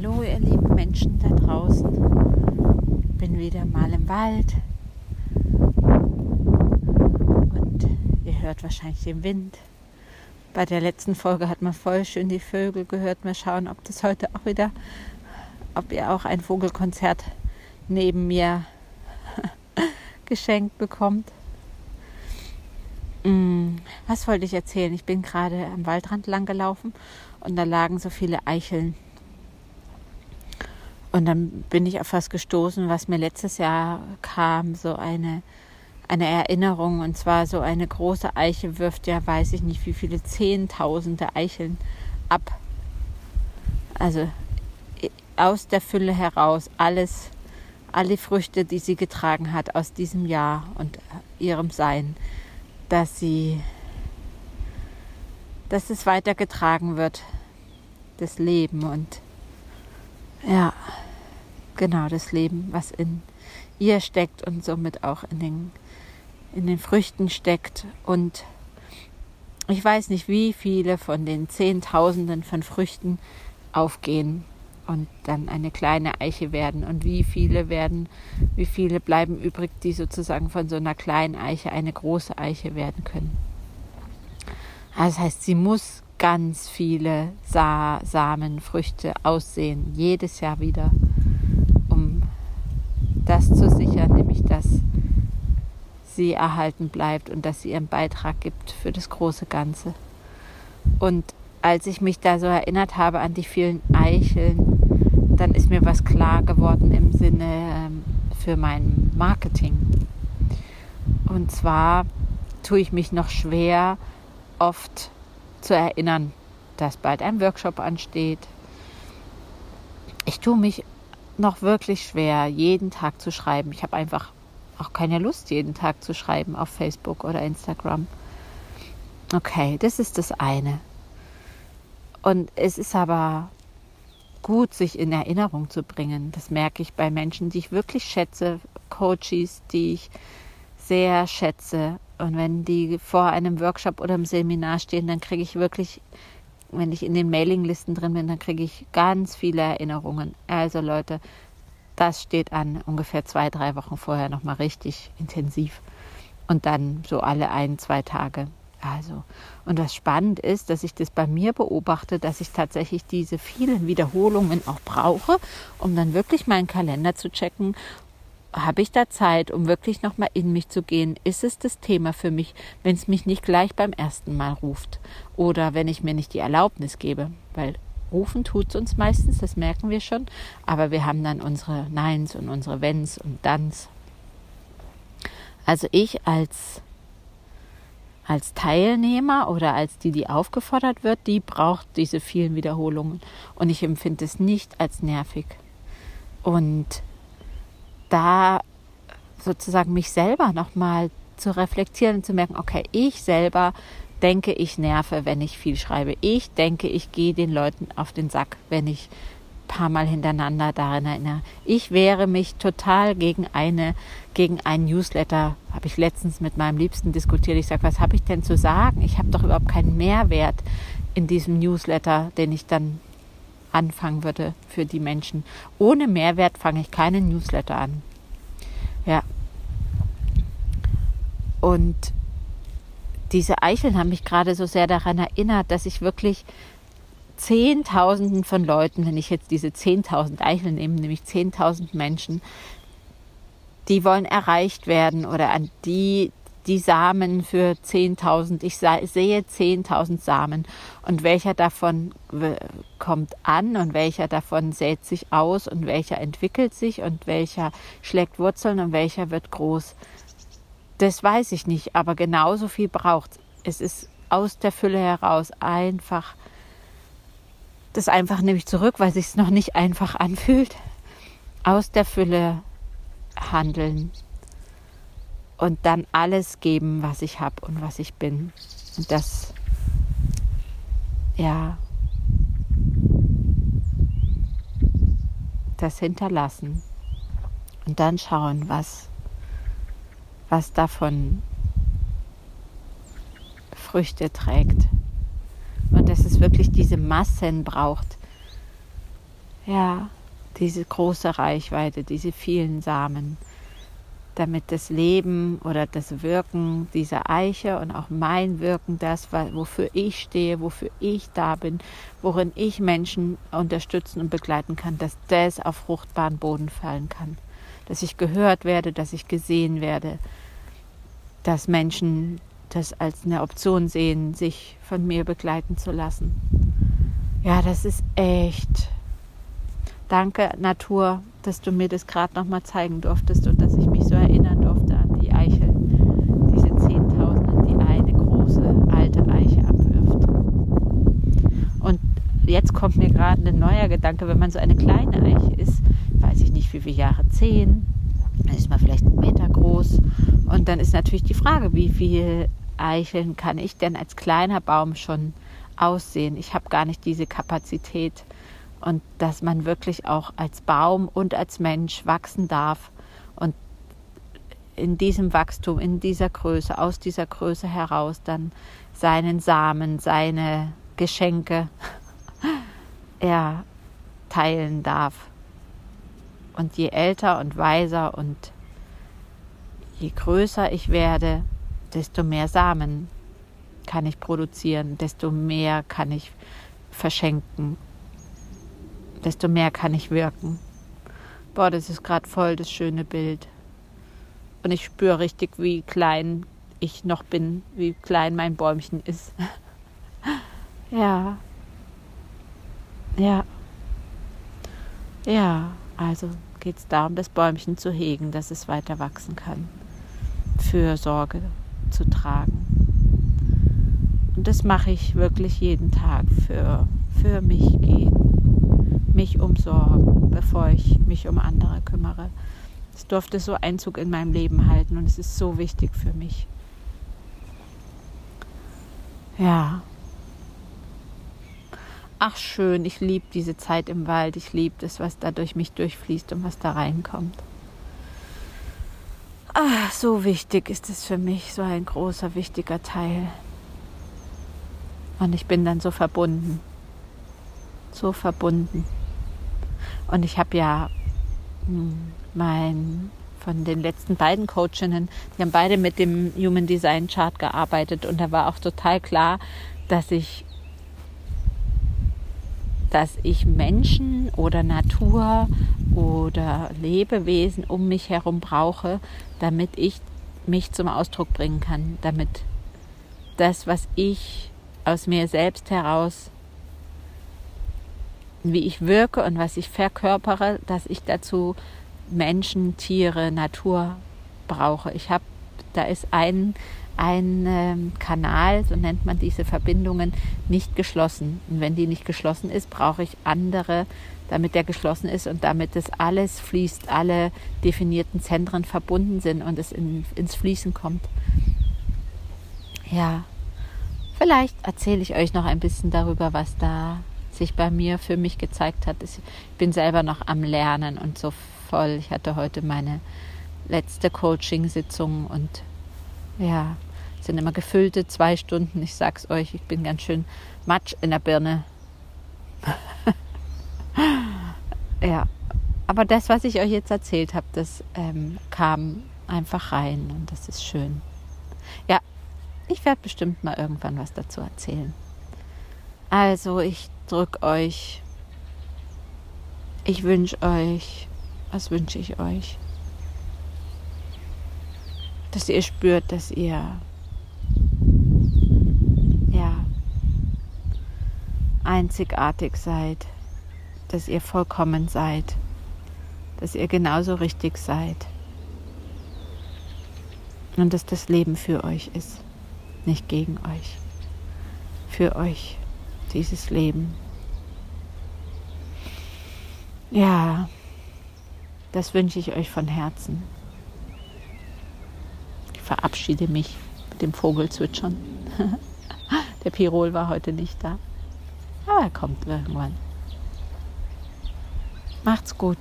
Hallo ihr lieben Menschen da draußen. Bin wieder mal im Wald. Und ihr hört wahrscheinlich den Wind. Bei der letzten Folge hat man voll schön die Vögel gehört. Mal schauen, ob das heute auch wieder, ob ihr auch ein Vogelkonzert neben mir geschenkt bekommt. Mm, was wollte ich erzählen? Ich bin gerade am Waldrand lang gelaufen und da lagen so viele Eicheln. Und dann bin ich auf was gestoßen, was mir letztes Jahr kam, so eine, eine Erinnerung. Und zwar so eine große Eiche wirft ja, weiß ich nicht, wie viele Zehntausende Eicheln ab. Also aus der Fülle heraus alles, alle Früchte, die sie getragen hat aus diesem Jahr und ihrem Sein, dass sie dass es weitergetragen wird, das Leben und ja, genau das Leben, was in ihr steckt und somit auch in den, in den Früchten steckt. Und ich weiß nicht, wie viele von den Zehntausenden von Früchten aufgehen und dann eine kleine Eiche werden und wie viele werden, wie viele bleiben übrig, die sozusagen von so einer kleinen Eiche eine große Eiche werden können. Das heißt, sie muss ganz viele Sa Samen, Früchte aussehen, jedes Jahr wieder, das zu sichern, nämlich dass sie erhalten bleibt und dass sie ihren Beitrag gibt für das große Ganze. Und als ich mich da so erinnert habe an die vielen Eicheln, dann ist mir was klar geworden im Sinne ähm, für mein Marketing. Und zwar tue ich mich noch schwer, oft zu erinnern, dass bald ein Workshop ansteht. Ich tue mich noch wirklich schwer, jeden Tag zu schreiben. Ich habe einfach auch keine Lust, jeden Tag zu schreiben auf Facebook oder Instagram. Okay, das ist das eine. Und es ist aber gut, sich in Erinnerung zu bringen. Das merke ich bei Menschen, die ich wirklich schätze, Coaches, die ich sehr schätze und wenn die vor einem Workshop oder einem Seminar stehen, dann kriege ich wirklich, wenn ich in den Mailinglisten drin bin, dann kriege ich ganz viele Erinnerungen. Also Leute, das steht an ungefähr zwei, drei Wochen vorher nochmal richtig intensiv. Und dann so alle ein, zwei Tage. Also, und was spannend ist, dass ich das bei mir beobachte, dass ich tatsächlich diese vielen Wiederholungen auch brauche, um dann wirklich meinen Kalender zu checken habe ich da Zeit, um wirklich nochmal in mich zu gehen? Ist es das Thema für mich, wenn es mich nicht gleich beim ersten Mal ruft? Oder wenn ich mir nicht die Erlaubnis gebe? Weil rufen tut es uns meistens, das merken wir schon. Aber wir haben dann unsere Neins und unsere Wenns und Danns. Also ich als, als Teilnehmer oder als die, die aufgefordert wird, die braucht diese vielen Wiederholungen. Und ich empfinde es nicht als nervig. Und da sozusagen mich selber nochmal zu reflektieren und zu merken, okay, ich selber denke, ich nerve, wenn ich viel schreibe. Ich denke, ich gehe den Leuten auf den Sack, wenn ich ein paar Mal hintereinander daran erinnere. Ich wehre mich total gegen eine, gegen einen Newsletter. Habe ich letztens mit meinem Liebsten diskutiert. Ich sage, was habe ich denn zu sagen? Ich habe doch überhaupt keinen Mehrwert in diesem Newsletter, den ich dann anfangen würde für die Menschen. Ohne Mehrwert fange ich keinen Newsletter an. Ja. Und diese Eicheln haben mich gerade so sehr daran erinnert, dass ich wirklich Zehntausenden von Leuten, wenn ich jetzt diese Zehntausend Eicheln nehme, nämlich Zehntausend Menschen, die wollen erreicht werden oder an die die Samen für 10.000. Ich sehe 10.000 Samen. Und welcher davon kommt an und welcher davon sät sich aus und welcher entwickelt sich und welcher schlägt Wurzeln und welcher wird groß. Das weiß ich nicht, aber genauso viel braucht es. ist aus der Fülle heraus einfach, das einfach nehme ich zurück, weil sich es noch nicht einfach anfühlt. Aus der Fülle handeln, und dann alles geben, was ich habe und was ich bin. Und das, ja, das hinterlassen und dann schauen, was, was davon Früchte trägt. Und dass es wirklich diese Massen braucht. ja, diese große Reichweite, diese vielen Samen, damit das Leben oder das Wirken dieser Eiche und auch mein Wirken, das, wofür ich stehe, wofür ich da bin, worin ich Menschen unterstützen und begleiten kann, dass das auf fruchtbaren Boden fallen kann. Dass ich gehört werde, dass ich gesehen werde, dass Menschen das als eine Option sehen, sich von mir begleiten zu lassen. Ja, das ist echt. Danke, Natur, dass du mir das gerade nochmal zeigen durftest und dass ich mich so erinnern durfte an die Eicheln, diese Zehntausenden, die eine große alte Eiche abwirft. Und jetzt kommt mir gerade ein neuer Gedanke, wenn man so eine kleine Eiche ist, weiß ich nicht wie viele Jahre, zehn, dann ist man vielleicht einen Meter groß. Und dann ist natürlich die Frage, wie viel Eicheln kann ich denn als kleiner Baum schon aussehen? Ich habe gar nicht diese Kapazität. Und dass man wirklich auch als Baum und als Mensch wachsen darf und in diesem Wachstum, in dieser Größe, aus dieser Größe heraus dann seinen Samen, seine Geschenke er teilen darf. Und je älter und weiser und je größer ich werde, desto mehr Samen kann ich produzieren, desto mehr kann ich verschenken, desto mehr kann ich wirken. Boah, das ist gerade voll das schöne Bild. Und ich spüre richtig, wie klein ich noch bin, wie klein mein Bäumchen ist. ja. Ja. Ja, also geht es darum, das Bäumchen zu hegen, dass es weiter wachsen kann. Fürsorge zu tragen. Und das mache ich wirklich jeden Tag für, für mich gehen, mich umsorgen, bevor ich mich um andere kümmere. Es durfte so Einzug in meinem Leben halten und es ist so wichtig für mich. Ja. Ach schön, ich liebe diese Zeit im Wald, ich liebe das, was da durch mich durchfließt und was da reinkommt. Ah, so wichtig ist es für mich, so ein großer, wichtiger Teil. Und ich bin dann so verbunden. So verbunden. Und ich habe ja hm, mein von den letzten beiden Coachinnen, die haben beide mit dem Human Design Chart gearbeitet und da war auch total klar, dass ich dass ich Menschen oder Natur oder Lebewesen um mich herum brauche, damit ich mich zum Ausdruck bringen kann, damit das, was ich aus mir selbst heraus, wie ich wirke und was ich verkörpere, dass ich dazu Menschen, Tiere, Natur brauche. Ich habe, da ist ein ein ähm, Kanal, so nennt man diese Verbindungen, nicht geschlossen. Und wenn die nicht geschlossen ist, brauche ich andere, damit der geschlossen ist und damit das alles fließt, alle definierten Zentren verbunden sind und es in, ins Fließen kommt. Ja, vielleicht erzähle ich euch noch ein bisschen darüber, was da sich bei mir für mich gezeigt hat. Ich bin selber noch am Lernen und so voll. Ich hatte heute meine letzte Coaching-Sitzung und ja, sind immer gefüllte zwei Stunden. Ich sag's euch, ich bin ganz schön matsch in der Birne. ja, aber das, was ich euch jetzt erzählt habe, das ähm, kam einfach rein und das ist schön. Ja, ich werde bestimmt mal irgendwann was dazu erzählen. Also, ich drücke euch. Ich wünsche euch. Was wünsche ich euch? Dass ihr spürt, dass ihr einzigartig seid, dass ihr vollkommen seid, dass ihr genauso richtig seid und dass das Leben für euch ist, nicht gegen euch, für euch dieses Leben. Ja, das wünsche ich euch von Herzen. Ich verabschiede mich mit dem Vogelzwitschern. Der Pirol war heute nicht da. Aber er kommt irgendwann. Macht's gut.